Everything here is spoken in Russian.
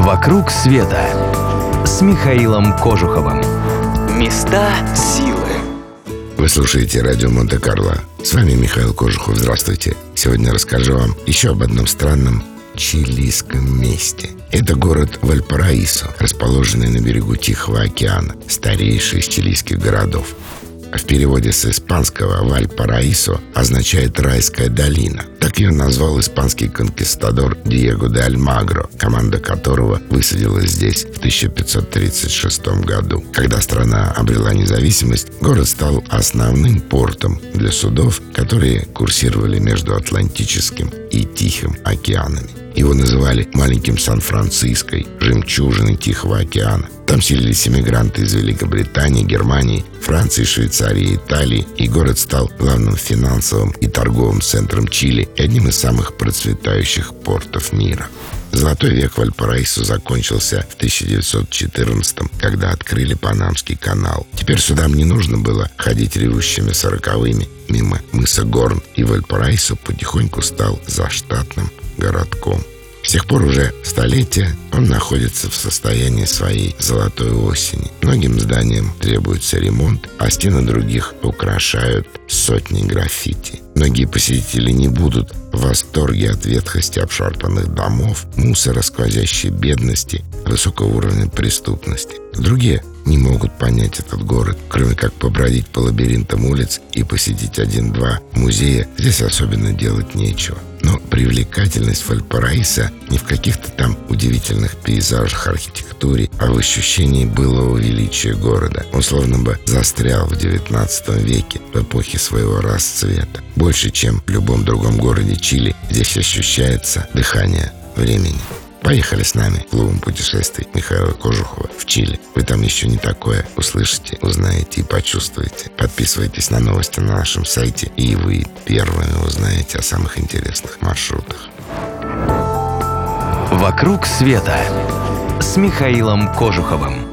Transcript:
«Вокруг света» с Михаилом Кожуховым. Места силы. Вы слушаете радио Монте-Карло. С вами Михаил Кожухов. Здравствуйте. Сегодня расскажу вам еще об одном странном чилийском месте. Это город Вальпараисо, расположенный на берегу Тихого океана, старейший из чилийских городов. В переводе с испанского «Вальпараисо» означает «райская долина». Так ее назвал испанский конкистадор Диего де Альмагро, команда которого высадилась здесь в 1536 году. Когда страна обрела независимость, город стал основным портом для судов, которые курсировали между Атлантическим и Тихим океанами. Его называли «маленьким Сан-Франциско», «жемчужиной Тихого океана». Там селились иммигранты из Великобритании, Германии, Франции, Швейцарии, Италии, и город стал главным финансовым и торговым центром Чили и одним из самых процветающих портов мира. Золотой век Вальпараисо закончился в 1914 когда открыли Панамский канал. Теперь судам не нужно было ходить ревущими сороковыми мимо мыса Горн, и Вальпараисо потихоньку стал заштатным городком. С тех пор уже столетия он находится в состоянии своей золотой осени. Многим зданиям требуется ремонт, а стены других украшают сотни граффити. Многие посетители не будут в восторге от ветхости обшарпанных домов, мусора, сквозящей бедности, высокого уровня преступности. Другие не могут понять этот город, кроме как побродить по лабиринтам улиц и посетить один-два музея, здесь особенно делать нечего. Но привлекательность Вальпараиса не в каких-то там удивительных пейзажах, архитектуре, а в ощущении былого величия города. Он словно бы застрял в XIX веке, в эпохе своего расцвета. Больше, чем в любом другом городе Чили, здесь ощущается дыхание времени. Поехали с нами клубом путешествий Михаила Кожухова в Чили. Вы там еще не такое услышите, узнаете и почувствуете. Подписывайтесь на новости на нашем сайте, и вы первыми узнаете о самых интересных маршрутах. «Вокруг света» с Михаилом Кожуховым.